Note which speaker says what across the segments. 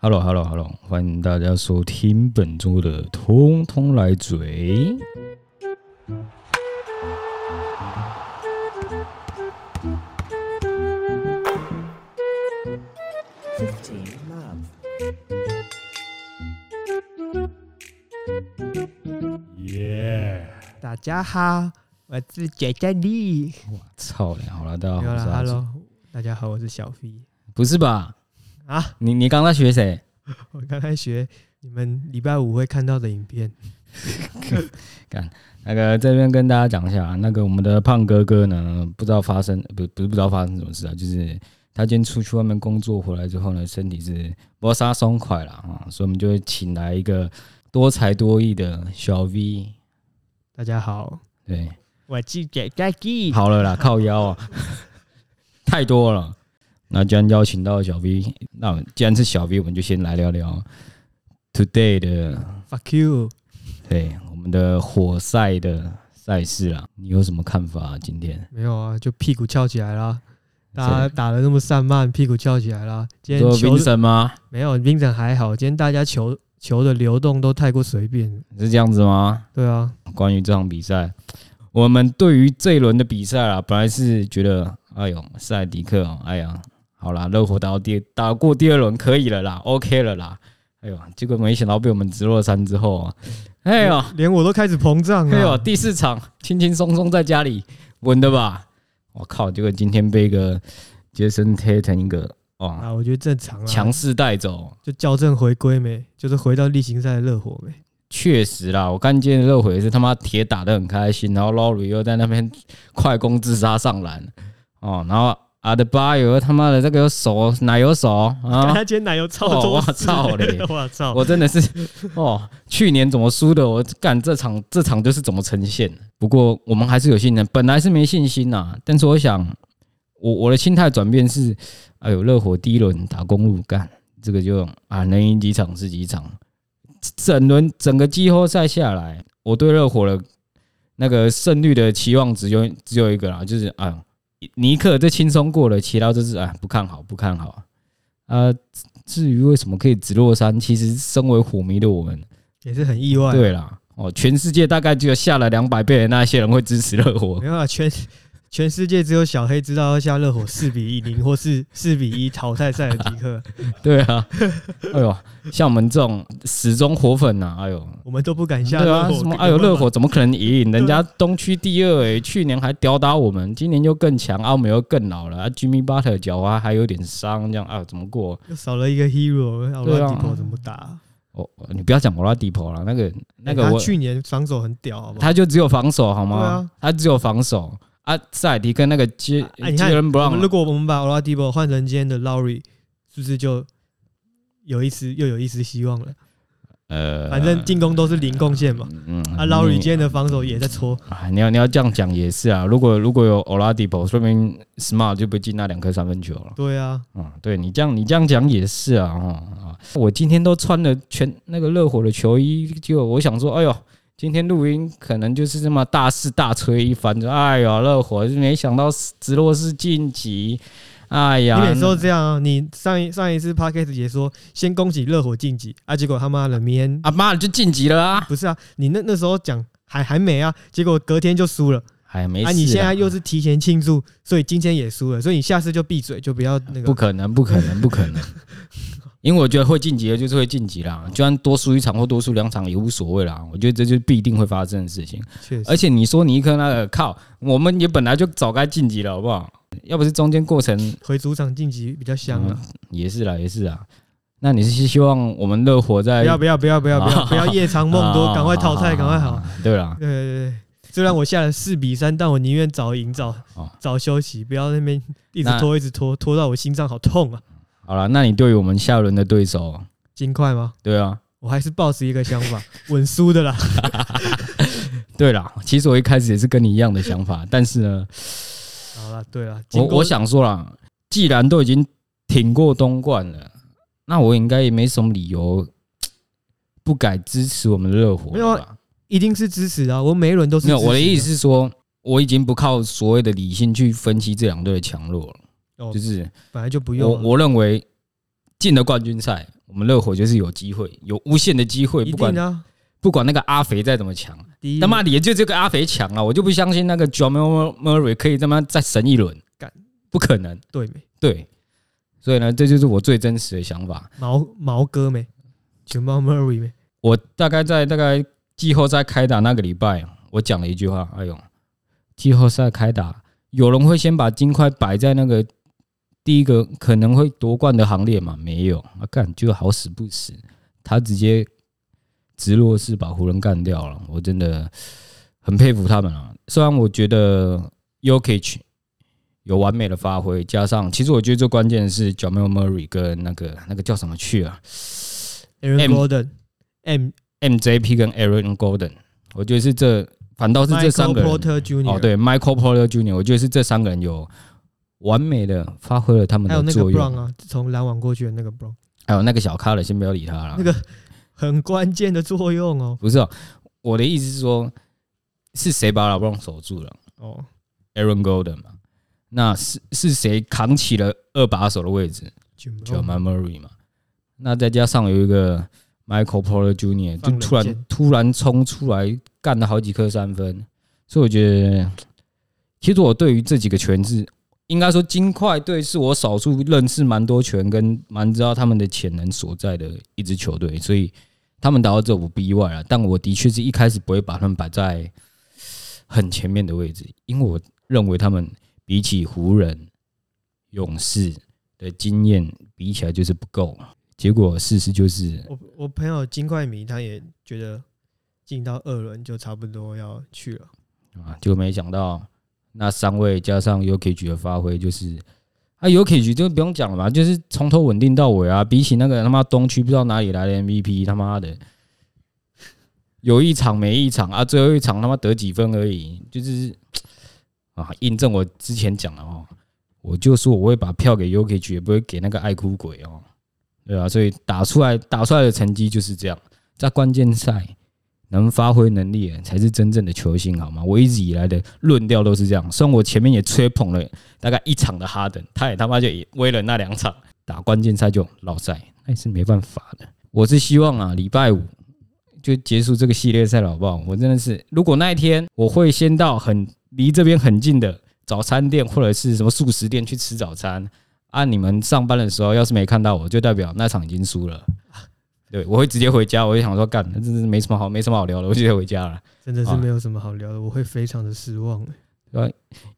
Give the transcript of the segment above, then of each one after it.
Speaker 1: Hello，Hello，Hello，欢迎大家收听本周的《通通来嘴》。
Speaker 2: 耶！大家好，我是杰杰利。
Speaker 1: 我操嘞！好了，大家好
Speaker 2: ，Hello，大家好，我是小飞。
Speaker 1: 不是吧？
Speaker 2: 啊，
Speaker 1: 你你刚才学谁？
Speaker 2: 我刚才学你们礼拜五会看到的影片。
Speaker 1: 看那个这边跟大家讲一下，那个我们的胖哥哥呢，不知道发生不不是不知道发生什么事啊，就是他今天出去外面工作回来之后呢，身体是搏杀松快了啊，所以我们就会请来一个多才多艺的小 V。
Speaker 2: 大家好，
Speaker 1: 对，
Speaker 2: 我是杰杰利。
Speaker 1: 好了啦，靠腰啊，太多了。那既然邀请到小 V，那既然是小 V，我们就先来聊聊 Today 的
Speaker 2: Fuck you，
Speaker 1: 对我们的火赛的赛事啦，你有什么看法啊？今天
Speaker 2: 没有啊，就屁股翘起来啦，大家打的那么散漫，屁股翘起来啦。今天
Speaker 1: 说评审吗？
Speaker 2: 没有，评审还好。今天大家球球的流动都太过随便，
Speaker 1: 是这样子吗？
Speaker 2: 对啊。
Speaker 1: 关于这场比赛，我们对于这一轮的比赛啊，本来是觉得，哎呦，塞迪克哦，哎呀。好啦，热火打到第打过第二轮可以了啦，OK 了啦。哎呦，结果没想到被我们直落三之后啊，哎呦，
Speaker 2: 连我都开始膨胀了。
Speaker 1: 哎呦，第四场轻轻松松在家里稳的吧？我靠，结果今天被一个杰森泰腾一个哇，
Speaker 2: 啊，我觉得正常啊，
Speaker 1: 强势带走，
Speaker 2: 就校正回归没？就是回到例行赛的热火没？
Speaker 1: 确实啦，我看今天热火也是他妈铁打的很开心，然后劳瑞又在那边快攻自杀上篮哦，然后。阿德巴有他妈的这个有手奶油手啊！
Speaker 2: 他今天奶油超多，我
Speaker 1: 操嘞！
Speaker 2: 我操！
Speaker 1: 我真的是哦，去年怎么输的？我干这场这场就是怎么呈现。不过我们还是有信心，本来是没信心呐。但是我想，我我的心态转变是，哎呦，热火第一轮打公路干这个就啊，能赢几场是几场。整轮整个季后赛下来，我对热火的那个胜率的期望值就只有一个啦，就是啊。尼克这轻松过了，其他就是啊不看好，不看好。啊，至于为什么可以直落三，其实身为火迷的我们
Speaker 2: 也是很意外。
Speaker 1: 对啦，哦，全世界大概只有下了两百倍的那些人会支持热火。
Speaker 2: 没有啊，全。全世界只有小黑知道要下热火四比一零或是四比一淘汰赛的吉克。
Speaker 1: 对啊，哎呦，像我们这种死忠火粉呐，哎呦，
Speaker 2: 我们都不敢下热火。
Speaker 1: 什么？哎呦，热火怎么可能赢？人家东区第二诶，去年还吊打我们，今年又更强，澳门又更老了。Jimmy Butler 脚啊还有点伤，这样啊怎么过？
Speaker 2: 又少了一个 Hero，奥拉迪波怎么打？
Speaker 1: 哦，你不要讲奥拉迪波了，那个那个我
Speaker 2: 去年防守很屌，好不好？
Speaker 1: 他就只有防守好吗？他只有防守。啊，塞尔迪跟那个杰杰伦布朗，
Speaker 2: 如果我们把奥拉迪波换成今天的劳瑞，是不是就有一丝又有一丝希望了？呃，反正进攻都是零贡献嘛。嗯，啊，劳瑞今天的防守也在搓。
Speaker 1: 啊，你要你要这样讲也是啊。如果如果有奥拉迪波，说明 Smart 就不进那两颗三分球了。
Speaker 2: 对啊，
Speaker 1: 嗯，对你这样你这样讲也是啊。啊，我今天都穿了全那个热火的球衣，就我想说，哎呦。今天录音可能就是这么大肆大吹一番，就哎呀，热火就没想到直落是晋级，哎呀，
Speaker 2: 你每次都这样啊？你上一上一次 podcast 也说先恭喜热火晋级啊，结果他妈的明天
Speaker 1: 啊妈的就晋级了啊？
Speaker 2: 不是啊，你那那时候讲还还没啊，结果隔天就输了，
Speaker 1: 还没
Speaker 2: 啊？你现在又是提前庆祝，所以今天也输了，所以你下次就闭嘴，就不要那个。
Speaker 1: 不可能，不可能，不可能。因为我觉得会晋级的，就是会晋级啦。就算多输一场或多输两场也无所谓啦。我觉得这就必定会发生的事情。而且你说尼克那个靠，我们也本来就早该晋级了，好不好？要不是中间过程
Speaker 2: 回主场晋级比较香啊。
Speaker 1: 也是啦，也是啊。那你是希望我们热火在？
Speaker 2: 不要不要不要不要不要 不要夜长梦多，赶快淘汰，赶快好。
Speaker 1: 对啦，
Speaker 2: 对对对。虽然我下了四比三，但我宁愿早赢早早休息，不要那边一直拖一直拖，拖到我心脏好痛啊。
Speaker 1: 好了，那你对于我们下轮的对手
Speaker 2: 金块吗？
Speaker 1: 对啊，
Speaker 2: 我还是抱持一个想法，稳输的啦。
Speaker 1: 对啦，其实我一开始也是跟你一样的想法，但是呢，
Speaker 2: 好了，对了，
Speaker 1: 我我想说啦，既然都已经挺过东冠了，那我应该也没什么理由 不改支持我们的热火。
Speaker 2: 没有啊，一定是支持啊！我每一轮都是。
Speaker 1: 没有，我的意思是说，我已经不靠所谓的理性去分析这两队的强弱了。就是
Speaker 2: 本来就不用。
Speaker 1: 我我认为进了冠军赛，我们热火就是有机会，有无限的机会。不管不管那个阿肥再怎么强，他妈的也就这个阿肥强啊！我就不相信那个 Jamal Murray 可以他妈再神一轮，干不可能。
Speaker 2: 对没？
Speaker 1: 对，所以呢，这就是我最真实的想法。
Speaker 2: 毛毛哥没？Jamal Murray 没？
Speaker 1: 我大概在大概季后赛开打那个礼拜，我讲了一句话：哎呦，季后赛开打，有人会先把金块摆在那个第一个可能会夺冠的行列嘛？没有，啊干就好死不死，他直接。直落式把湖人干掉了，我真的很佩服他们啊！虽然我觉得 Yokich 有完美的发挥，加上其实我觉得最关键的是 Jamal Murray 跟那个那个叫什么去啊
Speaker 2: ，Aaron Gordon M
Speaker 1: MJP 跟 Aaron Gordon，我觉得是这反倒是这三个人哦，对，Michael Porter Jr.，我觉得是这三个人有完美的发挥了他们的作用
Speaker 2: 啊，从篮网过去的那个 Brown，
Speaker 1: 还有那个小咖了，先不要理他了，
Speaker 2: 那个。很关键的作用哦，
Speaker 1: 不是哦，我的意思是说，是谁把老布朗守住了？哦，Aaron Golden 嘛，那是是谁扛起了二把手的位置？Jamal Murray 嘛，那再加上有一个 Michael Porter Jr. 就突然突然冲出来干了好几颗三分，所以我觉得，其实我对于这几个拳是应该说金块队是我少数认识蛮多拳跟蛮知道他们的潜能所在的一支球队，所以。他们打到这我不意外了，但我的确是一开始不会把他们摆在很前面的位置，因为我认为他们比起湖人、勇士的经验比起来就是不够。结果事实就是，
Speaker 2: 我我朋友金块迷他也觉得进到二轮就差不多要去了
Speaker 1: 啊，就没想到那三位加上 u k i 的发挥就是。啊 u k i 就不用讲了嘛，就是从头稳定到尾啊。比起那个他妈东区不知道哪里来的 MVP，他妈的有一场没一场啊，最后一场他妈得几分而已，就是啊，印证我之前讲的哦。我就说我会把票给 u k i 也不会给那个爱哭鬼哦，对啊，所以打出来打出来的成绩就是这样，在关键赛。能发挥能力才是真正的球星，好吗？我一直以来的论调都是这样。虽然我前面也吹捧了大概一场的哈登，他也他妈就为了那两场打关键赛就落赛，那也是没办法的。我是希望啊，礼拜五就结束这个系列赛了，好不好？我真的是，如果那一天我会先到很离这边很近的早餐店或者是什么素食店去吃早餐，啊，你们上班的时候要是没看到我，就代表那场已经输了。对，我会直接回家。我就想说，干，那真是没什么好，没什么好聊的，我就直接回家了。
Speaker 2: 真的是没有什么好聊的，我会非常的失望。
Speaker 1: 对吧？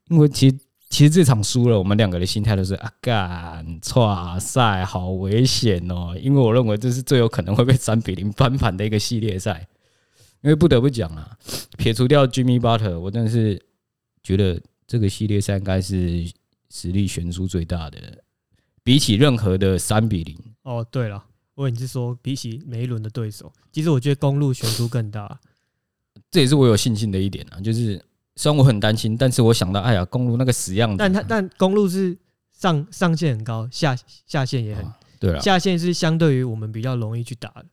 Speaker 1: 因为其实其实这场输了，我们两个的心态都是啊，干，哇塞，好危险哦！因为我认为这是最有可能会被三比零翻盘的一个系列赛。因为不得不讲啊，撇除掉 Jimmy Butler，我真的是觉得这个系列赛应该是实力悬殊最大的，比起任何的三比零。
Speaker 2: 哦，对了。或者你是说，比起每一轮的对手，其实我觉得公路悬殊更大。
Speaker 1: 这也是我有信心的一点啊。就是虽然我很担心，但是我想到，哎呀，公路那个死样子。
Speaker 2: 但他但公路是上上限很高，下下限也很
Speaker 1: 对了。
Speaker 2: 下限是相对于我们比较容易去打的，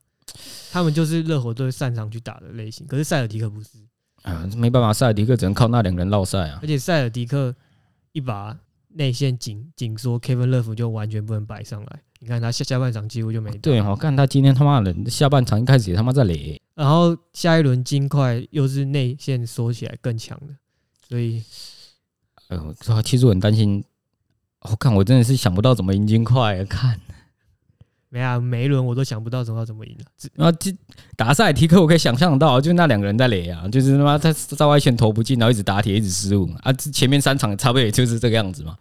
Speaker 2: 他们就是热火队擅长去打的类型。可是塞尔迪克不是
Speaker 1: 啊，没办法，塞尔迪克只能靠那两个人绕赛啊。
Speaker 2: 而且塞尔迪克一把内线紧紧缩，Kevin Love 就完全不能摆上来。你看他下下半场几乎就没打。
Speaker 1: 对，我看他今天他妈的下半场一开始也他妈在垒，
Speaker 2: 然后下一轮金块又是内线缩起来更强的，所以，
Speaker 1: 哎呦，其实我很担心。我看我真的是想不到怎么赢金块啊！看，
Speaker 2: 没啊，每一轮我都想不到怎么怎么赢了。
Speaker 1: 然后打塞尔提克，我可以想象到，就那两个人在垒啊，就是他妈他在外线投不进，然后一直打铁，一直失误啊。前面三场差不多也就是这个样子嘛。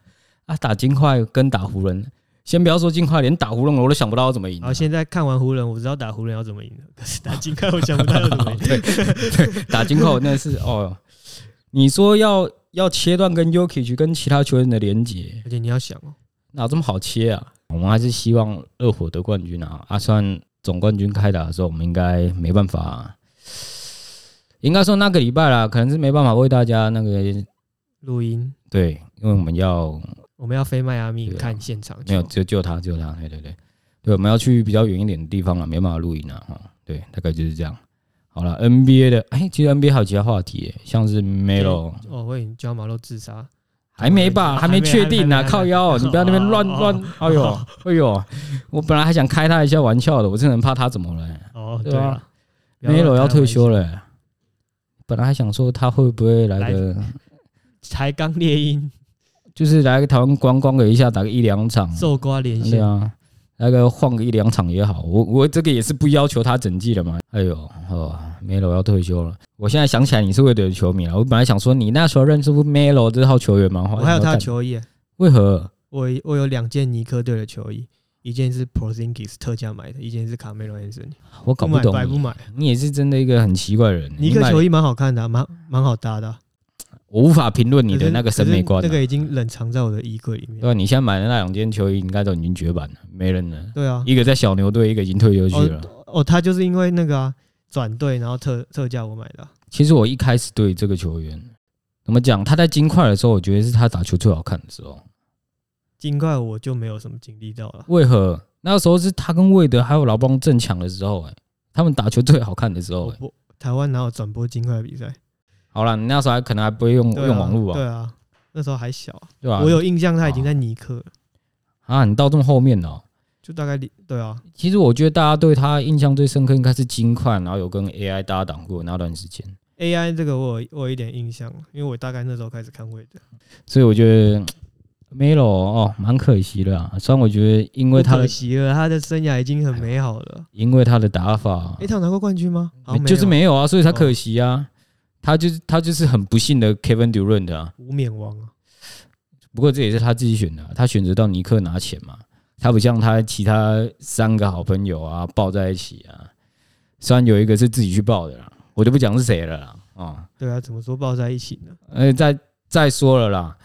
Speaker 1: 啊，打金块跟打湖人。先不要说金块，连打湖人我都想不到要怎么赢。
Speaker 2: 好，现在看完湖人，我知道打湖人要怎么赢了。可是打金块，我想不到要怎么赢。
Speaker 1: 对对，打金块我真的是哦。你说要要切断跟 Jokic 跟其他球员的连接，
Speaker 2: 而且你要想哦，
Speaker 1: 哪这么好切啊？我们还是希望热火得冠军啊！啊，算总冠军开打的时候，我们应该没办法。应该说那个礼拜啦，可能是没办法为大家那个
Speaker 2: 录音。
Speaker 1: 对，因为我们要。
Speaker 2: 我们要飞迈阿密看现场，
Speaker 1: 没有，就就他，就他，对对对，对，我们要去比较远一点的地方了，没办法录音了哈。对，大概就是这样。好了，NBA 的，哎，其实 NBA 还有其他话题，像是 Melo，
Speaker 2: 哦，会加马洛自杀，
Speaker 1: 还没吧，还没确定呢。靠腰，你不要那边乱乱。哎呦，哎呦，我本来还想开他一下玩笑的，我真的很怕他怎么了。哦，对啊，Melo 要退休了。本来还想说他会不会来个
Speaker 2: 才刚猎鹰，
Speaker 1: 就是来个台湾观光了一下，打个一两场，
Speaker 2: 受瓜连线。
Speaker 1: 对啊，来个晃个一两场也好。我我这个也是不要求他整季的嘛。哎呦，哦，Melo 要退休了。我现在想起来，你是魏队的球迷了。我本来想说，你那时候认识 Melo 这号球员吗？
Speaker 2: 我还有他的球衣。
Speaker 1: 为何？
Speaker 2: 我我有两件尼克队的球衣，一件是 Porzingis 特价买的，一件是卡梅隆安森。
Speaker 1: 我搞不懂，
Speaker 2: 买不买。
Speaker 1: 你也是真的一个很奇怪的人。
Speaker 2: 尼克球衣蛮好看的，啊，蛮蛮好搭的，啊。
Speaker 1: 我无法评论你的那个审美观，
Speaker 2: 那个已经冷藏在我的衣柜里面。
Speaker 1: 对，你现在买的那两件球衣应该都已经绝版了，没人了。
Speaker 2: 对啊，
Speaker 1: 一个在小牛队，一个已经退休去了。
Speaker 2: 哦，他就是因为那个啊。转队，然后特特价我买的。
Speaker 1: 其实我一开始对这个球员怎么讲？他在金块的时候，我觉得是他打球最好看的时候。
Speaker 2: 金块我就没有什么经历到了。
Speaker 1: 为何？那个时候是他跟魏德还有老邦正强的时候，哎，他们打球最好看的时候。
Speaker 2: 台湾哪有转播金块比赛？
Speaker 1: 好了，你那时候还可能还不会用用网络啊。
Speaker 2: 对啊，那时候还小，
Speaker 1: 对啊？
Speaker 2: 我有印象他已经在尼克
Speaker 1: 啊，你到这么后面了。
Speaker 2: 就大概对啊，
Speaker 1: 其实我觉得大家对他印象最深刻应该是金块，然后有跟 AI 搭档过那段时间。
Speaker 2: AI 这个我有我有一点印象，因为我大概那时候开始看会的，
Speaker 1: 所以我觉得 Melo 哦蛮可惜的啊。虽然我觉得因为他的
Speaker 2: 可惜了，他的生涯已经很美好了。
Speaker 1: 因为他的打法，
Speaker 2: 哎，他有拿过冠军吗？
Speaker 1: 就是没有啊，所以才可惜啊。他就是他就是很不幸的 Kevin Durant 的啊，
Speaker 2: 无冕王啊。
Speaker 1: 不过这也是他自己选的，他选择到尼克拿钱嘛。他不像他其他三个好朋友啊，抱在一起啊。虽然有一个是自己去抱的啦，我就不讲是谁了啦。啊，
Speaker 2: 对啊，怎么说抱在一起呢？
Speaker 1: 呃，再再说了啦，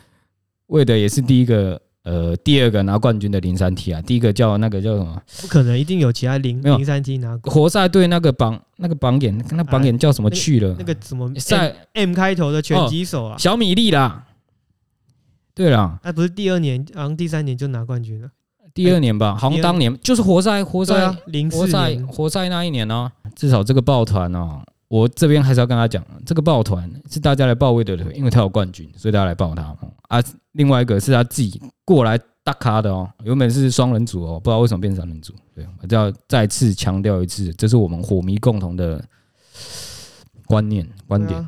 Speaker 1: 为的也是第一个，呃，第二个拿冠军的零三 T 啊。第一个叫那个叫什么？
Speaker 2: 不可能，一定有其他零零三 T 拿过。
Speaker 1: 活塞队那个榜那个榜眼，那榜眼叫什么去了？
Speaker 2: 那个什么在 M 开头的拳击手啊，
Speaker 1: 小米粒啦。对啦，
Speaker 2: 那不是第二年，好像第三年就拿冠军了。
Speaker 1: 第二年吧，好像当年就是活塞，活塞，活塞，活塞那一年呢。至少这个抱团哦，我这边还是要跟他讲，这个抱团是大家来抱魏德的，因为他有冠军，所以大家来抱他啊。另外一个是他自己过来打卡的哦，原本是双人组哦，不知道为什么变成三人组。对，我就要再次强调一次，这是我们火迷共同的观念观点。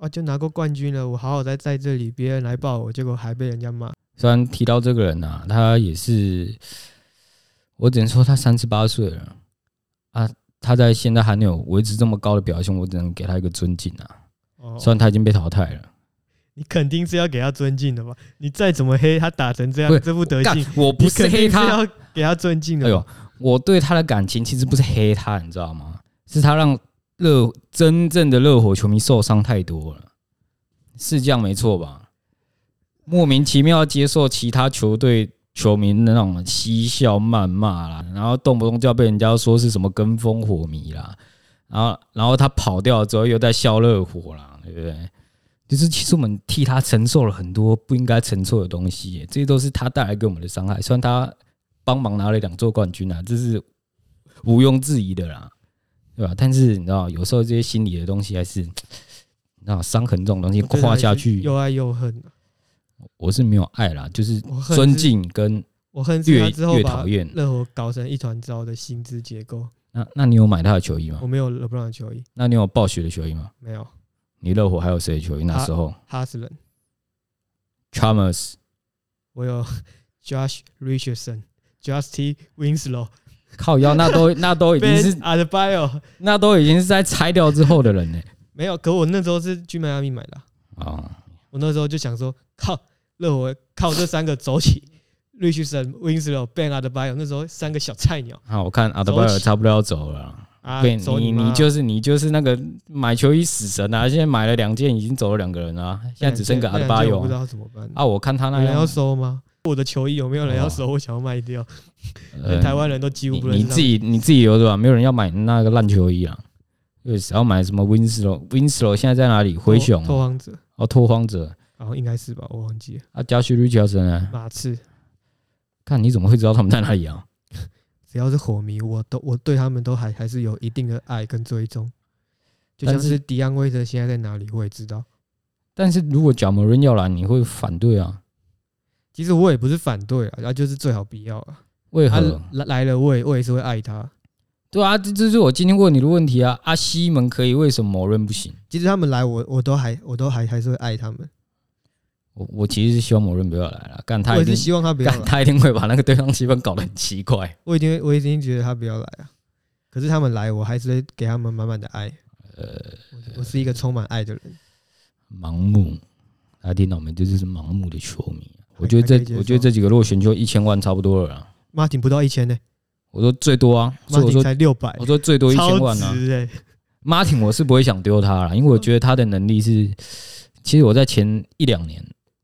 Speaker 2: 啊，就拿过冠军了，我好好在在这里，别人来抱我，结果还被人家骂。
Speaker 1: 虽然提到这个人啊，他也是，我只能说他三十八岁了啊，他在现在还没有维持这么高的表现，我只能给他一个尊敬啊。虽然他已经被淘汰了，
Speaker 2: 你肯定是要给他尊敬的吧？你再怎么黑，他打成这样，这副德行，
Speaker 1: 我不是黑他，
Speaker 2: 要给他尊敬的。
Speaker 1: 哎呦，我对他的感情其实不是黑他，你知道吗？是他让热真正的热火球迷受伤太多了，是这样没错吧？莫名其妙接受其他球队球迷那种嬉笑谩骂啦，然后动不动就要被人家说是什么跟风火迷啦，然后然后他跑掉之后又在笑热火啦，对不对？就是其实我们替他承受了很多不应该承受的东西，这些都是他带来给我们的伤害。虽然他帮忙拿了两座冠军啊，这是毋庸置疑的啦，对吧？但是你知道，有时候这些心理的东西还是，那伤痕这种东西跨下去，
Speaker 2: 又爱又恨。
Speaker 1: 我是没有爱啦，就是尊敬跟
Speaker 2: 我恨越之后越讨厌。热火搞成一团糟的薪资结构。
Speaker 1: 那那你有买他的球衣吗？
Speaker 2: 我没有勒布朗的球衣。
Speaker 1: 那你有暴雪的球衣吗？
Speaker 2: 没有。
Speaker 1: 你热火还有谁的球衣？那时候
Speaker 2: 哈斯伦、
Speaker 1: Chalmers，
Speaker 2: 我有 Josh Richardson、Justin Winslow。
Speaker 1: 靠腰，那都 那都已经是
Speaker 2: Adebayo，
Speaker 1: 那都已经是在拆掉之后的人呢。
Speaker 2: 没有，可我那时候是去迈阿密买的
Speaker 1: 啊。
Speaker 2: 我那时候就想说，靠。热火靠这三个走起，Richardson、Winslow、Ben Adebayo，那时候三个小菜鸟。
Speaker 1: 好，我看 Adebayo 差不多要走了。啊，你你就是你就是那个买球衣死神啊！现在买了两件，已经走了两个人啊，现在只剩个 Adebayo。
Speaker 2: 不知道怎么办
Speaker 1: 啊？我看他那样
Speaker 2: 要收吗？我的球衣有没有人要收？我想要卖掉。台湾人都几乎不能。
Speaker 1: 你自己你自己有对吧？没有人要买那个烂球衣啊。对，只要买什么 Winslow，Winslow 现在在哪里？灰熊。
Speaker 2: 拓荒者。
Speaker 1: 哦，拓荒者。
Speaker 2: 然后应该是吧，我忘记了。
Speaker 1: 啊，加许瑞乔森呢？
Speaker 2: 马刺，
Speaker 1: 看你怎么会知道他们在哪里啊？
Speaker 2: 只要是火迷，我都我对他们都还还是有一定的爱跟追踪。就像是迪安威特现在在哪里，我也知道。
Speaker 1: 但是如果贾某人要来，你会反对啊？
Speaker 2: 其实我也不是反对啊，那就是最好不要啊。
Speaker 1: 为何
Speaker 2: 来来了，我也我也是会爱他。
Speaker 1: 对啊，这这是我今天问你的问题啊。阿西们可以，为什么某人不行？
Speaker 2: 其实他们来我，我我都还我都还还是会爱他们。
Speaker 1: 我我其实是希望某人不要来了，干他一定
Speaker 2: 是希望他不要来，
Speaker 1: 他一定会把那个对方气氛搞得很奇怪。
Speaker 2: 我已经我已经觉得他不要来啊，可是他们来，我还是会给他们满满的爱。呃，我是一个充满爱的人。
Speaker 1: 盲目，大家听到没？这就是盲目的球迷。我觉得这我觉得这几个落选就一千万差不多了。
Speaker 2: 马丁不到一千呢。
Speaker 1: 我说最多啊，
Speaker 2: 我说才六百。
Speaker 1: 我说最多一千万啊。马丁我是不会想丢他了，因为我觉得他的能力是，其实我在前一两年。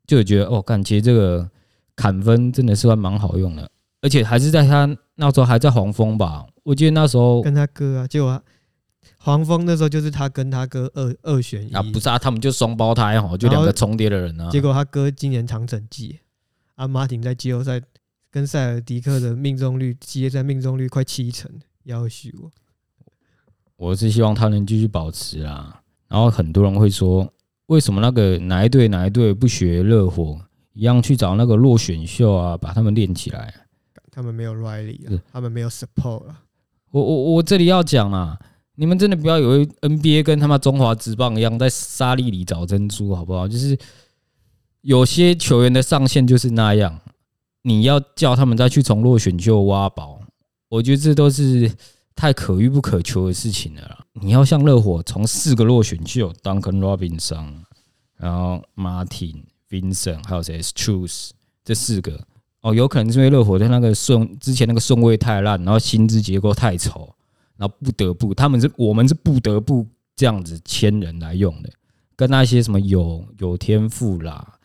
Speaker 1: 就有觉得哦，感觉这个砍分真的是还蛮好用的，而且还是在他那时候还在黄蜂吧？我记得那时候
Speaker 2: 跟他哥啊，结果黄蜂那时候就是他跟他哥二二选一
Speaker 1: 啊，不是啊，他们就双胞胎哈，就两个重叠的人啊。
Speaker 2: 结果他哥今年长整季，阿马丁在季后赛跟塞尔迪克的命中率，季后赛命中率快七成，要许我。
Speaker 1: 我是希望他能继续保持啊，然后很多人会说。为什么那个哪一队哪一队不学热火一样去找那个落选秀啊，把他们练起来？
Speaker 2: 他们没有 Riley，他们没有 support 啊。
Speaker 1: 我我我这里要讲啊，你们真的不要以为 NBA 跟他妈中华职棒一样，在沙粒里找珍珠，好不好？就是有些球员的上限就是那样，你要叫他们再去从落选秀挖宝，我觉得这都是。太可遇不可求的事情了啦！你要像热火从四个落选秀，Duncan Robinson，然后 Martin Vincent，还有谁？Strus 这四个哦，有可能是因为热火的那个顺之前那个顺位太烂，然后薪资结构太丑，然后不得不他们是我们是不得不这样子签人来用的，跟那些什么有有天赋啦、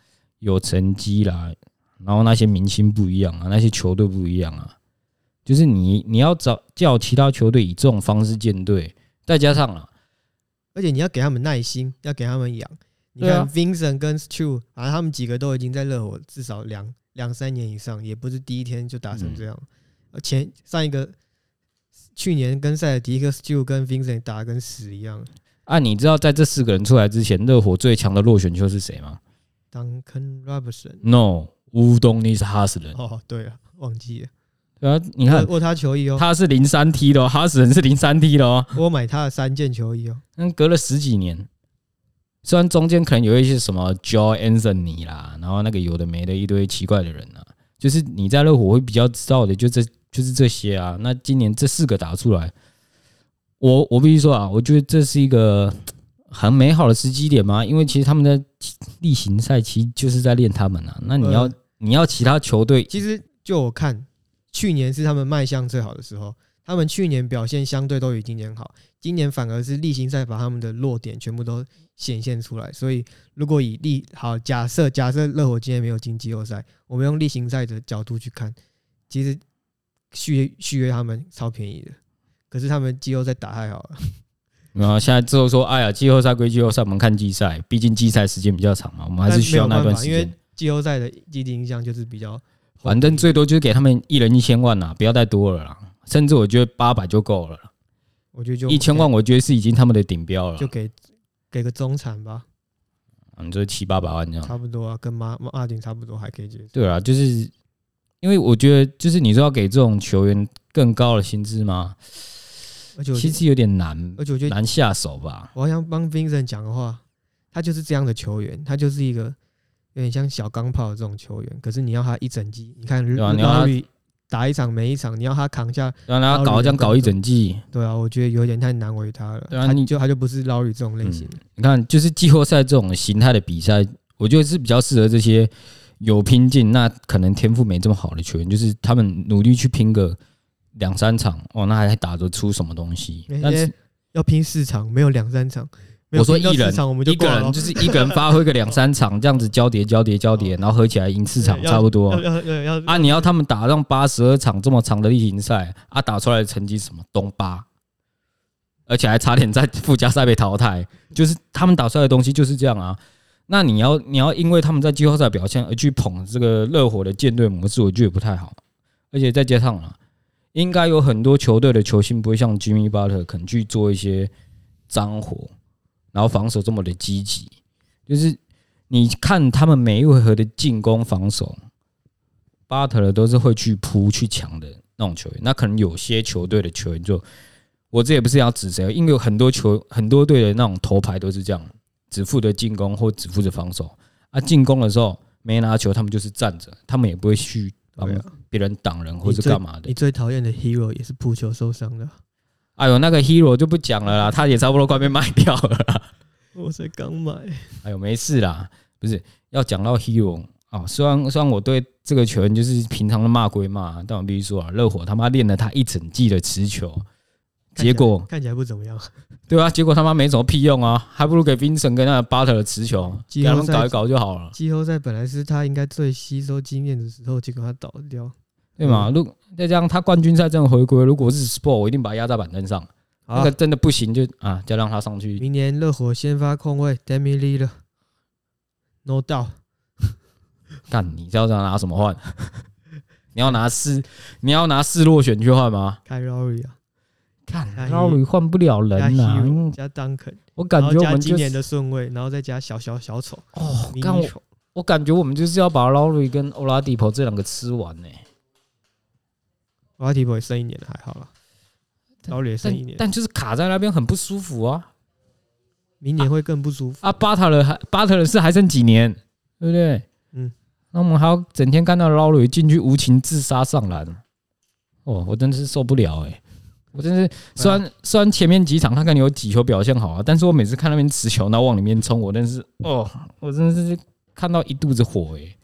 Speaker 1: 有成绩啦，然后那些明星不一样啊，那些球队不一样啊。就是你，你要找叫其他球队以这种方式建队，再加上了，
Speaker 2: 而且你要给他们耐心，要给他们养。你看 Vincent 跟 Strus，反正他们几个都已经在热火至少两两三年以上，也不是第一天就打成这样。前上一个去年跟塞尔迪克 Strus 跟 Vincent 打得跟屎一样。
Speaker 1: 啊，你知道在这四个人出来之前，热火最强的落选秀是谁吗
Speaker 2: ？Duncan Robinson。
Speaker 1: No，Udonis Haslem。
Speaker 2: 哦，对啊，忘记了。
Speaker 1: 对啊，你看
Speaker 2: 我他球衣哦，
Speaker 1: 他是零三 T 的，哦哈斯人是零三 T 的哦。
Speaker 2: 我买他的三件球衣哦，
Speaker 1: 嗯，隔了十几年，虽然中间可能有一些什么 Joe Anthony 啦，然后那个有的没的一堆奇怪的人啊，就是你在热火会比较知道的，就这就是这些啊。那今年这四个打出来，我我必须说啊，我觉得这是一个 很美好的时机点嘛，因为其实他们的例行赛期就是在练他们啊。那你要你要其他球队，
Speaker 2: 其实就我看。去年是他们卖相最好的时候，他们去年表现相对都比今年好，今年反而是例行赛把他们的弱点全部都显现出来。所以，如果以例好假设，假设热火今年没有进季后赛，我们用例行赛的角度去看，其实续续约他们超便宜的，可是他们季后赛打太好了。
Speaker 1: 然后现在之后说，哎呀，季后赛归季后赛，我们看季赛，毕竟季赛时间比较长嘛，我们还是需要那段时间。因为
Speaker 2: 季后赛的积极印象就是比较。
Speaker 1: 反正最多就是给他们一人一千万啦，不要再多了啦。甚至我觉得八百就够了。
Speaker 2: 我觉得就
Speaker 1: 一千万，我觉得是已经他们的顶标了。
Speaker 2: 就给给个中产吧。
Speaker 1: 嗯，就是七八百万这样。
Speaker 2: 差不多啊，跟马马丁差不多，还可以接受。
Speaker 1: 对啊，就是因为我觉得，就是你说要给这种球员更高的薪资吗？而且其实有点难，而且我觉得难下手吧。
Speaker 2: 我好想帮 Vincent 讲的话，他就是这样的球员，他就是一个。有点像小钢炮的这种球员，可是你要他一整季，你看，打一场没一场，你要他扛下，
Speaker 1: 让他搞这样搞一整季，
Speaker 2: 对啊，我觉得有点太难为他了。对啊，你就他就不是捞鱼这种类型。
Speaker 1: 你看，就是季后赛这种形态的比赛，我觉得是比较适合这些有拼劲，那可能天赋没这么好的球员，就是他们努力去拼个两三场，哦，那还打得出什么东西？但是
Speaker 2: 要拼四场，没有两三场。
Speaker 1: 我说一人，一个人就是一个人发挥个两三场，这样子交叠交叠交叠，然后合起来赢四场差不多。啊，你要他们打上八十二场这么长的例行赛，啊，打出来的成绩什么东八，而且还差点在附加赛被淘汰，就是他们打出来的东西就是这样啊。那你要你要因为他们在季后赛表现而去捧这个热火的舰队模式，我觉得不太好。而且再加上啊，应该有很多球队的球星不会像 Jimmy Butler 肯去做一些脏活。然后防守这么的积极，就是你看他们每一回合的进攻防守，巴特勒都是会去扑去抢的那种球员。那可能有些球队的球员就，我这也不是要指谁，因为有很多球很多队的那种头牌都是这样，只负责进攻或只负责防守。啊，进攻的时候没拿球，他们就是站着，他们也不会去帮别人挡人或是干嘛的。
Speaker 2: 你最讨厌的 Hero 也是扑球受伤的。
Speaker 1: 哎呦，那个 Hero 就不讲了啦，他也差不多快被卖掉了啦。
Speaker 2: 我才刚买。
Speaker 1: 哎呦，没事啦，不是要讲到 Hero 啊。虽然虽然我对这个球员就是平常的骂归骂，但我必须说啊，热火他妈练了他一整季的持球，结果
Speaker 2: 看起来不怎么样。
Speaker 1: 对啊，结果他妈没什么屁用啊，还不如给 Vincent 跟那个 Butler 的持球，给他们搞一搞就好了。
Speaker 2: 季后赛本来是他应该最吸收经验的时候，结果他倒掉。
Speaker 1: 对嘛？如果再加上，他冠军赛这样回归，如果是 Sport，我一定把他压在板凳上。那个真的不行，就啊，就让他上去。
Speaker 2: 明年热火先发控卫 Damian Lillard，No doubt。
Speaker 1: 干，你知道要拿什么换？你要拿四，你要拿四落选去换吗？
Speaker 2: 看 Lowry 啊，
Speaker 1: 看 Lowry 换不了人啊。
Speaker 2: 加 Duncan，
Speaker 1: 我感觉我们
Speaker 2: 今年的顺位，然后再加小小小丑。
Speaker 1: 哦，干我，我感觉我们就是要把 Lowry 跟 Oladipo 这两个吃完呢。
Speaker 2: 奥拉迪波也剩一年了，还好啦。老李也剩一年，
Speaker 1: 但就是卡在那边很不舒服啊。
Speaker 2: 明年会更不舒服
Speaker 1: 啊。巴特勒还巴特勒是还剩几年，对不对？嗯。那我们还要整天看到劳瑞进去无情自杀上篮。哦，我真的是受不了哎！我真是虽然虽然前面几场他看你有几球表现好啊，但是我每次看那边持球，然后往里面冲，我真是哦，我真的是看到一肚子火哎。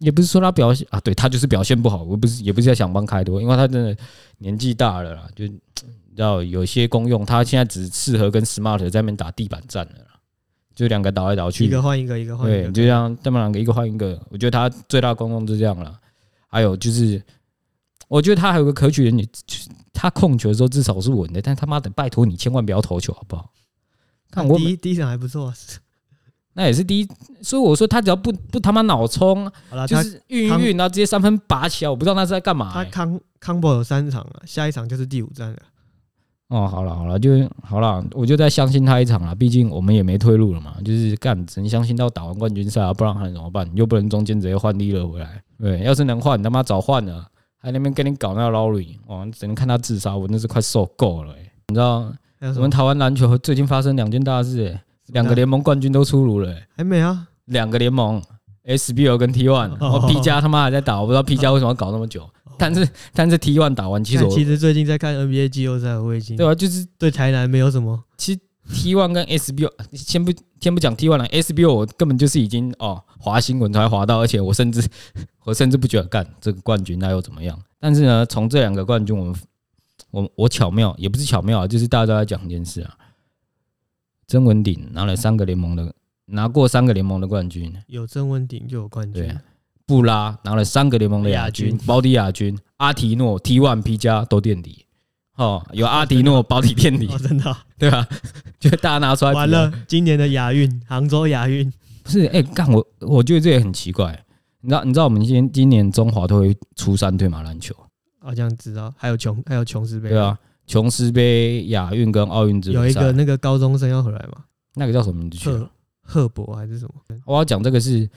Speaker 1: 也不是说他表现啊，对他就是表现不好，我不是也不是在想帮开多，因为他真的年纪大了啦，就你知道有些功用，他现在只适合跟 Smart 在那边打地板战了啦，就两个倒来倒去，
Speaker 2: 一个换一个，一个换一个，
Speaker 1: 对，就这样，他们两个一个换一个，我觉得他最大功用就这样了。还有就是，我觉得他还有个可取的，你他控球的时候至少是稳的，但他妈的拜托你千万不要投球好不好？
Speaker 2: 看我第一第一场还不错。
Speaker 1: 那也是第一，所以我说他只要不不他妈脑冲，就是运一运，然后直接三分拔起来，我不知道他是在干嘛、欸。
Speaker 2: 他康康博有三场了，下一场就是第五战了。
Speaker 1: 哦，好了好了，就好了，我就再相信他一场了。毕竟我们也没退路了嘛，就是干只能相信到打完冠军赛啊，不然还能怎么办？又不能中间直接换利勒回来。对，要是能换，他妈早换了，还那边跟你搞那个劳瑞，哇，只能看他自杀，我那是快受够了、欸。你知道，我们台湾篮球最近发生两件大事、欸。两个联盟冠军都出炉了、欸，
Speaker 2: 还没啊？
Speaker 1: 两个联盟，SBL 跟 T1，然后 P 加他妈还在打，我不知道 P 加为什么要搞那么久。但是但是 T1 打完，其实我
Speaker 2: 其实最近在看 NBA 季后赛，我已经
Speaker 1: 对啊，就是
Speaker 2: 对台南没有什么。
Speaker 1: 其实 T1 跟 SBL 先不先不讲 T1 了，SBL 我根本就是已经哦滑新闻才滑到，而且我甚至 我甚至不觉得干这个冠军那又怎么样？但是呢，从这两个冠军，我们我我巧妙也不是巧妙啊，就是大家都在讲一件事啊。曾文鼎拿了三个联盟的，拿过三个联盟的冠军。有
Speaker 2: 曾文鼎就有冠军。对，
Speaker 1: 布拉拿了三个联盟的亚军，保底亚军。阿提诺 T One P 加都垫底。哦，有阿提诺 保底垫底，
Speaker 2: 真的，
Speaker 1: 对吧？就大家拿出来。
Speaker 2: 完了，今年的亚运，杭州亚运
Speaker 1: 不是？哎，干我，我觉得这也很奇怪。你知道，你知道我们今年今年中华都会出三队嘛？篮球
Speaker 2: 好像知道，还有琼，还有琼斯杯，
Speaker 1: 对啊。琼斯杯、亚运跟奥运之
Speaker 2: 有一个那个高中生要回来吗？
Speaker 1: 那个叫什么名字？去了？
Speaker 2: 赫伯还是什么？
Speaker 1: 我要讲这个是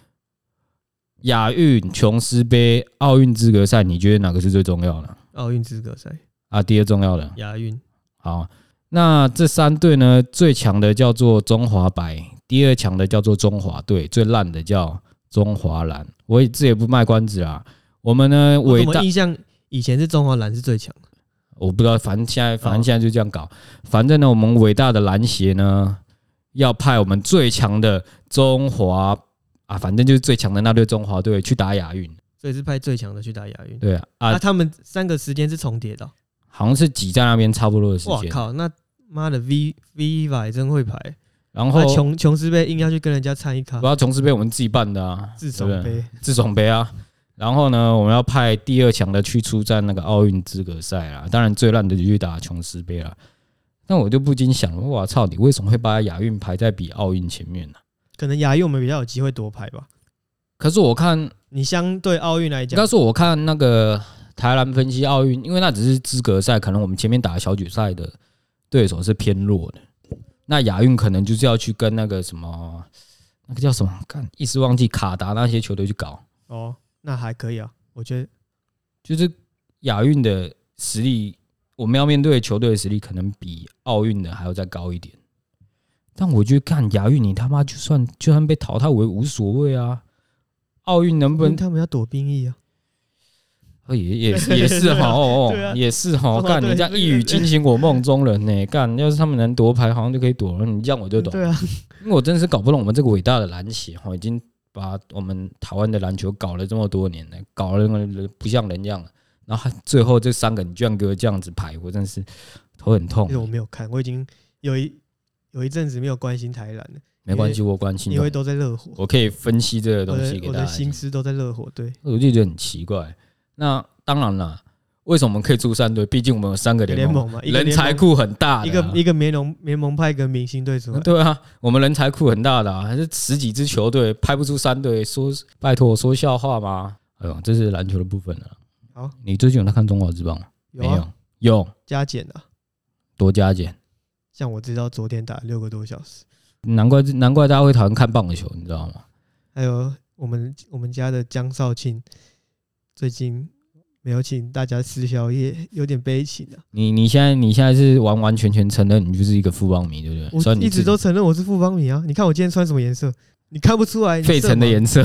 Speaker 1: 亚运、琼斯杯、奥运资格赛，你觉得哪个是最重要的？
Speaker 2: 奥运资格赛
Speaker 1: 啊，第二重要的
Speaker 2: 亚运。
Speaker 1: 好，那这三队呢，最强的叫做中华白，第二强的叫做中华队，最烂的叫中华蓝。我也这也不卖关子啦。我们呢，伟大
Speaker 2: 印象以前是中华蓝是最强的。
Speaker 1: 我不知道，反正现在，反正现在就这样搞。反正呢，我们伟大的篮协呢，要派我们最强的中华啊，反正就是最强的那队中华队去打亚运。
Speaker 2: 所以是派最强的去打亚运。
Speaker 1: 对啊，啊，
Speaker 2: 那他们三个时间是重叠的，
Speaker 1: 好像是挤在那边差不多的时间。
Speaker 2: 哇靠，那妈的 V V 百真会排。
Speaker 1: 然后
Speaker 2: 琼琼斯杯硬要去跟人家参一卡，
Speaker 1: 不要琼斯杯我们自己办的啊，
Speaker 2: 自爽杯，
Speaker 1: 自爽杯啊。然后呢，我们要派第二强的去出战那个奥运资格赛啦。当然，最烂的就去打琼斯杯了。那我就不禁想了，我操，你为什么会把亚运排在比奥运前面呢？
Speaker 2: 可能亚运我们比较有机会夺牌吧。
Speaker 1: 可是我看
Speaker 2: 你相对奥运来讲，
Speaker 1: 但是我看那个台南分析奥运，因为那只是资格赛，可能我们前面打小组赛的对手是偏弱的。那亚运可能就是要去跟那个什么。那个叫什么？看一时忘记卡达那些球队去搞。
Speaker 2: 哦，那还可以啊，我觉得
Speaker 1: 就是亚运的实力，我们要面对的球队的实力可能比奥运的还要再高一点。但我觉得看亚运，你他妈就算就算被淘汰，我也无所谓啊。奥运能不能？
Speaker 2: 他们要躲兵役啊？
Speaker 1: 也也也是哈哦哦，也是哈。干你这样一语惊醒我梦中人呢？干要是他们能夺牌，好像就可以躲了。你这样我就懂。
Speaker 2: 对啊，
Speaker 1: 因为我真的是搞不懂我们这个伟大的篮协哈，已经把我们台湾的篮球搞了这么多年了，搞了不像人样了。然后最后这三个你居然给我这样子排，我真是头很痛。
Speaker 2: 因为我没有看，我已经有一有一阵子没有关心台篮了。
Speaker 1: 没关系，我关心。
Speaker 2: 因为都在热火，
Speaker 1: 我可以分析这个东西给大家。
Speaker 2: 我的心思都在热火，对。
Speaker 1: 我就觉得很奇怪。那当然了，为什么我们可以出三队？毕竟我们有三个联盟嘛，人才库很大。
Speaker 2: 一个一个联盟联盟派一个明星队出来。
Speaker 1: 对啊，我们人才库很大的，还是十几支球队派不出三队，说拜托我说笑话吗？哎呦，这是篮球的部分了。
Speaker 2: 好，
Speaker 1: 你最近有在看中华之棒吗？没有，有
Speaker 2: 加减啊，
Speaker 1: 多加减。
Speaker 2: 像我知道昨天打六个多小时，
Speaker 1: 难怪难怪大家会讨厌看棒球，你知道吗？
Speaker 2: 还有我们我们家的江少卿最近。没有请大家吃宵夜，有点悲情啊。
Speaker 1: 你你现在你现在是完完全全承认你就是一个富邦迷，对不对？
Speaker 2: 我一直都承认我是富邦迷啊。你看我今天穿什么颜色？你看不出来？
Speaker 1: 费城的颜色，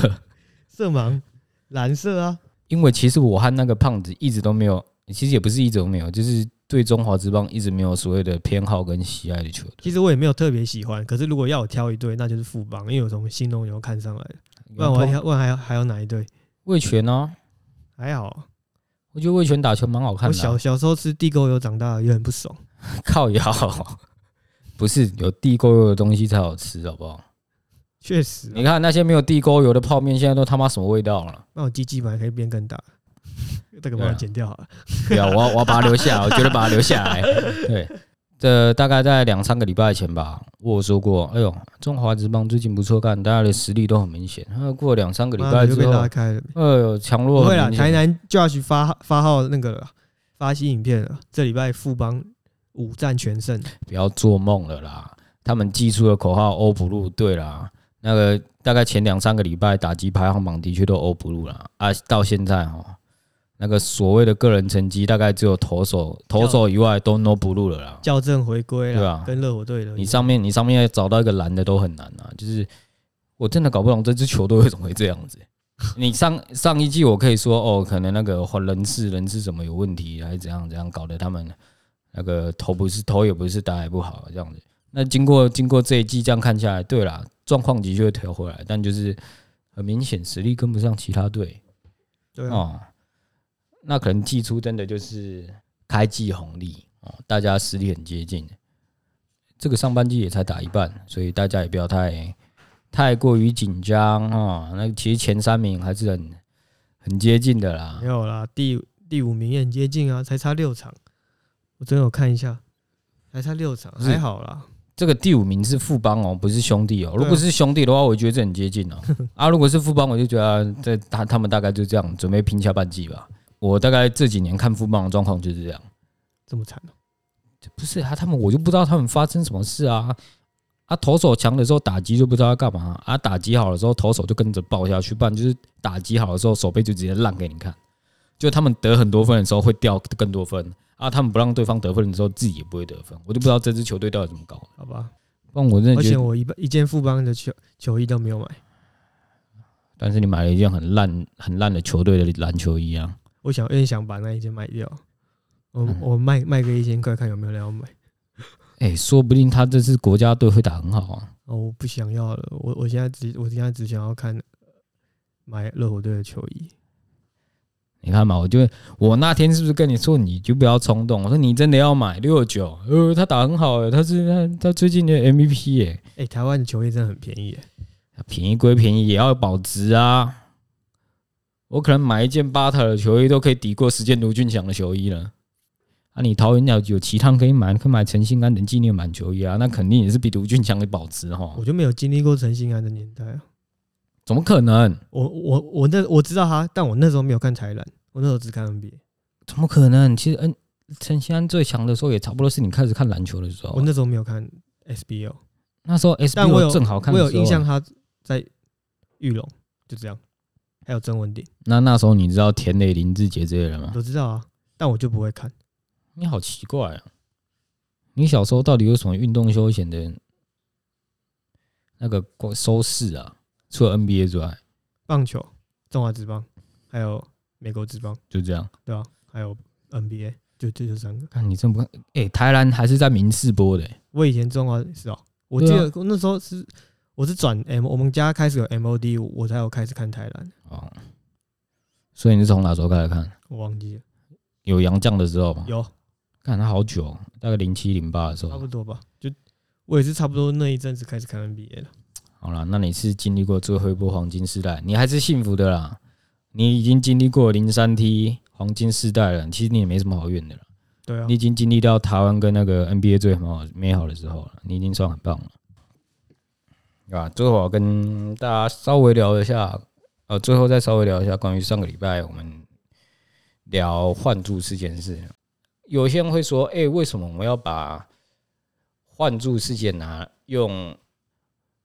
Speaker 2: 色盲，蓝色啊。
Speaker 1: 因为其实我和那个胖子一直都没有，其实也不是一直都没有，就是对中华之邦一直没有所谓的偏好跟喜爱的球队。
Speaker 2: 其实我也没有特别喜欢，可是如果要我挑一队，那就是富邦，因为我从新农牛看上来的。问我还要问还有还有哪一队？
Speaker 1: 魏权呢？
Speaker 2: 还好。
Speaker 1: 我觉得魏全打球蛮好看的。我
Speaker 2: 小小时候吃地沟油长大的，也很不爽。
Speaker 1: 靠腰，不是有地沟油的东西才好吃，好不好？
Speaker 2: 确实，
Speaker 1: 你看那些没有地沟油的泡面，现在都他妈什么味道了？
Speaker 2: 那我鸡鸡本来可以变更大，这个把它剪掉好了。
Speaker 1: 对啊，我要我要把它留下，我绝对把它留下来。对。这大概在两三个礼拜前吧，我有说过，哎呦，中华职棒最近不错干，大家的实力都很明显。然后过了两三个礼拜之后，就被拉开了。哎呦，强弱
Speaker 2: 不会啦，台南 Josh 发发号那个发新影片了，这礼拜富邦五战全胜。
Speaker 1: 不要做梦了啦，他们祭出的口号欧不入，对啦，那个大概前两三个礼拜打击排行榜的确都欧不入了啊，到现在哈。那个所谓的个人成绩，大概只有投手，投手以外都 no blue 了啦。
Speaker 2: 校正回归了，对吧？跟热火队的，
Speaker 1: 你上面你上面要找到一个蓝的都很难啊。就是我真的搞不懂这支球队为什么会这样子。你上上一季我可以说哦，可能那个人事人事什么有问题，还是怎样怎样搞得他们那个投不是投也不是打也不好这样子。那经过经过这一季这样看下来，对啦，状况的确会调回来，但就是很明显实力跟不上其他队。
Speaker 2: 对啊。
Speaker 1: 那可能季初真的就是开季红利哦，大家实力很接近。这个上半季也才打一半，所以大家也不要太太过于紧张啊。那其实前三名还是很很接近的啦。
Speaker 2: 没有啦，第第五名也很接近啊，才差六场。我真有看一下，还差六场，还好啦。
Speaker 1: 这个第五名是富邦哦，不是兄弟哦。如果是兄弟的话，我觉得这很接近哦。啊，如果是富邦，我就觉得这他他们大概就这样准备拼下半季吧。我大概这几年看富邦的状况就是这样，
Speaker 2: 这么惨啊？
Speaker 1: 不是啊，他们我就不知道他们发生什么事啊。啊，投手强的时候打击就不知道要干嘛啊，打击好的时候投手就跟着爆下去，不然就是打击好的时候手背就直接烂给你看。就他们得很多分的时候会掉更多分啊，他们不让对方得分的时候自己也不会得分，我就不知道这支球队到底怎么搞，
Speaker 2: 好吧？
Speaker 1: 但我真的觉得，
Speaker 2: 而且我一一件富邦的球球衣都没有买，
Speaker 1: 但是你买了一件很烂很烂的球队的篮球衣啊。
Speaker 2: 我想，有点想把那一件卖掉，我我卖卖个一千块，看有没有人要买。
Speaker 1: 哎，说不定他这次国家队会打很好啊。
Speaker 2: 哦，我不想要了，我我现在只我现在只想要看买热火队的球衣。
Speaker 1: 你看嘛，我就我那天是不是跟你说，你就不要冲动？我说你真的要买六九，呃，他打很好哎，他是他他最近的 MVP 哎。
Speaker 2: 哎，台湾的球衣真的很便宜哎，
Speaker 1: 便宜归便宜，也要保值啊。我可能买一件巴特的球衣都可以抵过十件卢俊强的球衣了。啊，你桃园鸟有其他可以买，可以买陈信安的纪念版球衣啊，那肯定也是比卢俊强的保值哈。
Speaker 2: 我就没有经历过陈信安的年代啊，
Speaker 1: 怎么可能？
Speaker 2: 我我我那我知道他，但我那时候没有看台篮，我那时候只看 NBA。
Speaker 1: 怎么可能？其实，嗯，陈信安最强的时候也差不多是你开始看篮球的时候。
Speaker 2: 我那时候没有看 SBL，
Speaker 1: 那时候 SBL 正好看，
Speaker 2: 我有印象他。在玉龙，就这样。还有曾文鼎。
Speaker 1: 那那时候你知道田磊、林志杰这些人吗？
Speaker 2: 我知道啊，但我就不会看。
Speaker 1: 你好奇怪啊！你小时候到底有什么运动休闲的那个收视啊？除了 NBA 之外，
Speaker 2: 棒球、中华职棒，还有美国职棒，
Speaker 1: 就这样，
Speaker 2: 对啊，还有 NBA，就就这三个。
Speaker 1: 看你真不看？哎、欸，台南还是在民视播的、欸。
Speaker 2: 我以前中华是哦，我记得那时候是我是转 M，我们家开始有 MOD，我才有开始看台南。
Speaker 1: 哦，所以你是从哪时候开始看？
Speaker 2: 我忘记了。
Speaker 1: 有杨绛的时候吗？
Speaker 2: 有，
Speaker 1: 看他好久，大概零七零八的时候，
Speaker 2: 差不多吧。就我也是差不多那一阵子开始看 NBA 了。
Speaker 1: 好了，那你是经历过最后一波黄金时代，你还是幸福的啦。你已经经历过零三 T 黄金时代了，其实你也没什么好怨的了。
Speaker 2: 对啊，
Speaker 1: 你已经经历到台湾跟那个 NBA 最好美好的时候了，你已经算很棒了，啊，最后我跟大家稍微聊一下，呃，最后再稍微聊一下关于上个礼拜我们聊换柱事件事。有些人会说，哎，为什么我们要把换柱事件拿用？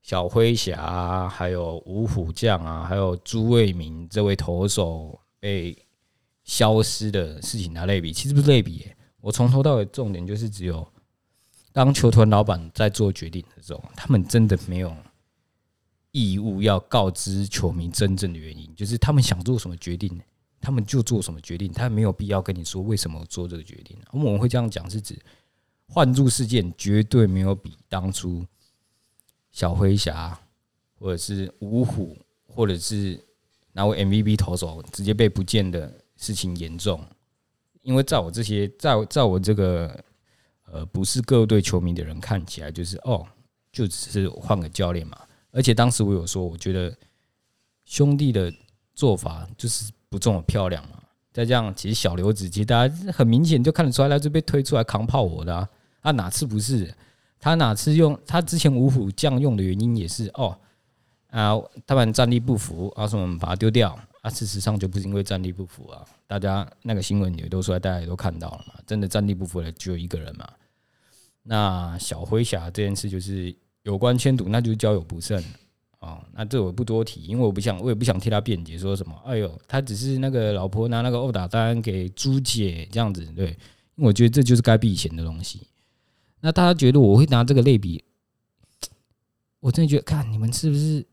Speaker 1: 小飞侠，还有五虎将啊，还有朱卫明这位投手被消失的事情来类比，其实不是类比、我从头到尾重点就是只有，当球团老板在做决定的时候，他们真的没有义务要告知球迷真正的原因，就是他们想做什么决定，他们就做什么决定，他没有必要跟你说为什么做这个决定。我们会这样讲，是指换柱事件绝对没有比当初。小飞侠，或者是五虎，或者是哪位 MVP 投手直接被不见的事情严重，因为在我这些在在我这个呃不是各队球迷的人看起来，就是哦，就只是换个教练嘛。而且当时我有说，我觉得兄弟的做法就是不这么漂亮嘛。再这样，其实小刘子其实大家很明显就看得出来，他就被推出来扛炮火的啊，啊哪次不是？他哪次用他之前五虎将用的原因也是哦啊，他们战力不符啊，所以我们把他丢掉啊。事实上就不是因为战力不符啊，大家那个新闻也都出来，大家也都看到了嘛。真的战力不符的只有一个人嘛。那小飞侠这件事就是有关签赌，那就是交友不慎啊。那这我不多提，因为我不想，我也不想替他辩解，说什么哎呦，他只是那个老婆拿那个殴打单给朱姐这样子，对，因为我觉得这就是该避嫌的东西。那大家觉得我会拿这个类比，我真的觉得，看你们是不是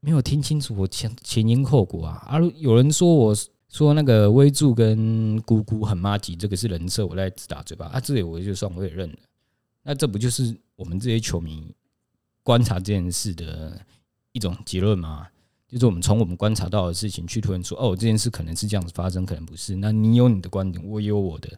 Speaker 1: 没有听清楚我前前因后果啊？啊，有人说我说那个威助跟姑姑很妈吉，这个是人设，我在自打嘴巴啊。这里我就算我也认了。那这不就是我们这些球迷观察这件事的一种结论吗？就是我们从我们观察到的事情去推论说，哦，这件事可能是这样子发生，可能不是。那你有你的观点，我也有我的。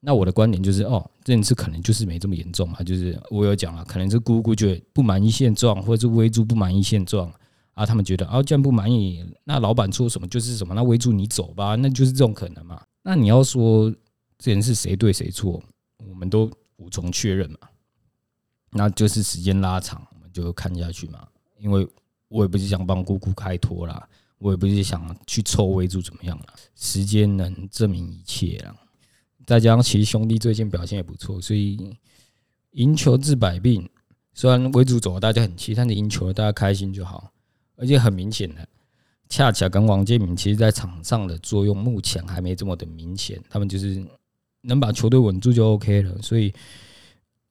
Speaker 1: 那我的观点就是，哦，这件事可能就是没这么严重嘛，就是我有讲了，可能是姑姑觉得不满意现状，或者是威助不满意现状啊，他们觉得啊，既然不满意，那老板说什么就是什么，那威助你走吧，那就是这种可能嘛。那你要说这件事谁对谁错，我们都无从确认嘛。那就是时间拉长，我们就看下去嘛。因为我也不是想帮姑姑开脱啦，我也不是想去凑威助怎么样啦，时间能证明一切啦。再加上其实兄弟最近表现也不错，所以赢球治百病。虽然威助走大家很气，但是赢球大家开心就好。而且很明显的，恰恰跟王建民其实在场上的作用目前还没这么的明显，他们就是能把球队稳住就 OK 了。所以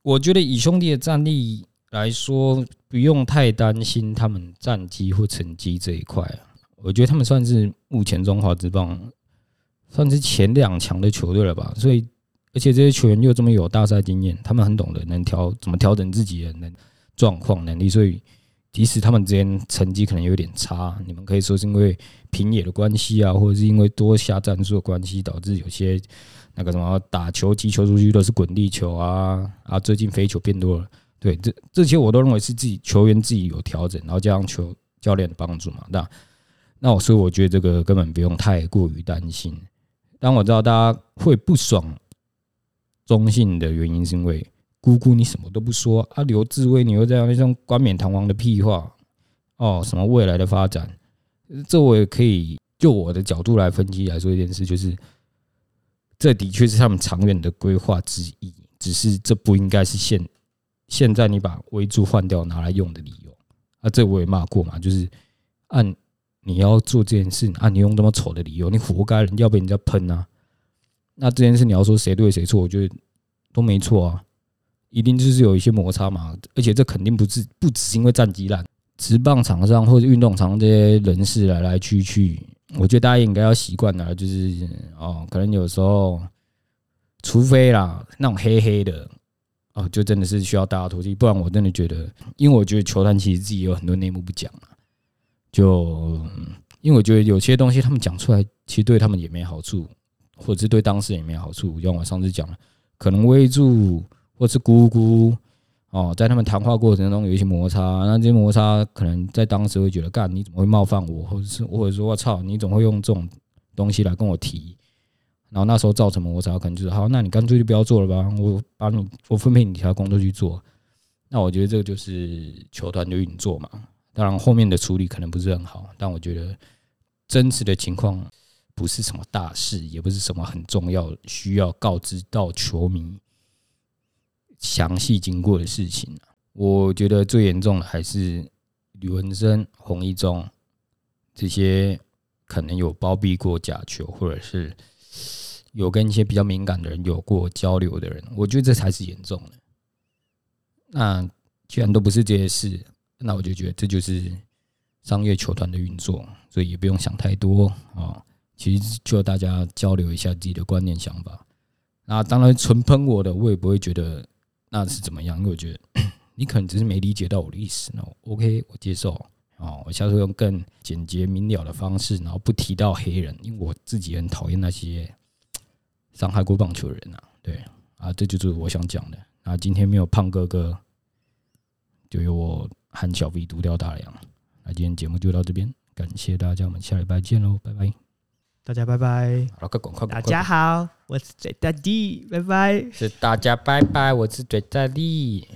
Speaker 1: 我觉得以兄弟的战力来说，不用太担心他们战绩或成绩这一块。我觉得他们算是目前中华职棒。算是前两强的球队了吧，所以而且这些球员又这么有大赛经验，他们很懂得能调怎么调整自己的能状况能力，所以即使他们之间成绩可能有点差，你们可以说是因为平野的关系啊，或者是因为多下战术的关系，导致有些那个什么打球击球出去都是滚地球啊啊，最近飞球变多了，对，这这些我都认为是自己球员自己有调整，然后加上球教练的帮助嘛，那那我所以我觉得这个根本不用太过于担心。当我知道大家会不爽中信的原因，是因为姑姑你什么都不说啊，刘志威你又这样那种冠冕堂皇的屁话。哦，什么未来的发展，这我也可以就我的角度来分析来说一件事，就是这的确是他们长远的规划之一，只是这不应该是现现在你把威助换掉拿来用的理由啊，这我也骂过嘛，就是按你要做这件事，按你用这么丑的理由，你活该人要被人家喷啊。那这件事你要说谁对谁错，我觉得都没错啊，一定就是有一些摩擦嘛。而且这肯定不是不只是因为战绩烂，职棒场上或者运动场这些人士来来去去，我觉得大家应该要习惯了，就是哦，可能有时候，除非啦那种黑黑的。哦，就真的是需要大家妥协，不然我真的觉得，因为我觉得球团其实自己有很多内幕不讲啊。就因为我觉得有些东西他们讲出来，其实对他们也没好处，或者是对当事人也没好处。像我上次讲了，可能威助或是姑姑哦，在他们谈话过程中有一些摩擦，那这些摩擦可能在当时会觉得，干你怎么会冒犯我，或者是或者说我操，你总会用这种东西来跟我提。然后那时候造成摩擦，可能就是好，那你干脆就不要做了吧，我把你我分配你其他工作去做。那我觉得这个就是球团的运作嘛。当然后面的处理可能不是很好，但我觉得真实的情况不是什么大事，也不是什么很重要需要告知到球迷详细经过的事情。我觉得最严重的还是吕文生、洪一中这些可能有包庇过假球，或者是。有跟一些比较敏感的人有过交流的人，我觉得这才是严重的。那既然都不是这些事，那我就觉得这就是商业球团的运作，所以也不用想太多啊。其实就大家交流一下自己的观念想法。那当然，纯喷我的，我也不会觉得那是怎么样，因为我觉得 你可能只是没理解到我的意思。那 OK，我接受啊。我下次用更简洁明了的方式，然后不提到黑人，因为我自己很讨厌那些。伤害过棒球人啊，对啊，这就是我想讲的。啊，今天没有胖哥哥，就由我和小 V 独钓大梁。那今天节目就到这边，感谢大家，我们下礼拜见喽，拜拜。
Speaker 2: 大家拜拜。
Speaker 1: 好了，快滚快滚！
Speaker 2: 大家好，我是嘴大弟，拜拜。
Speaker 1: 是大家拜拜，我是嘴大弟。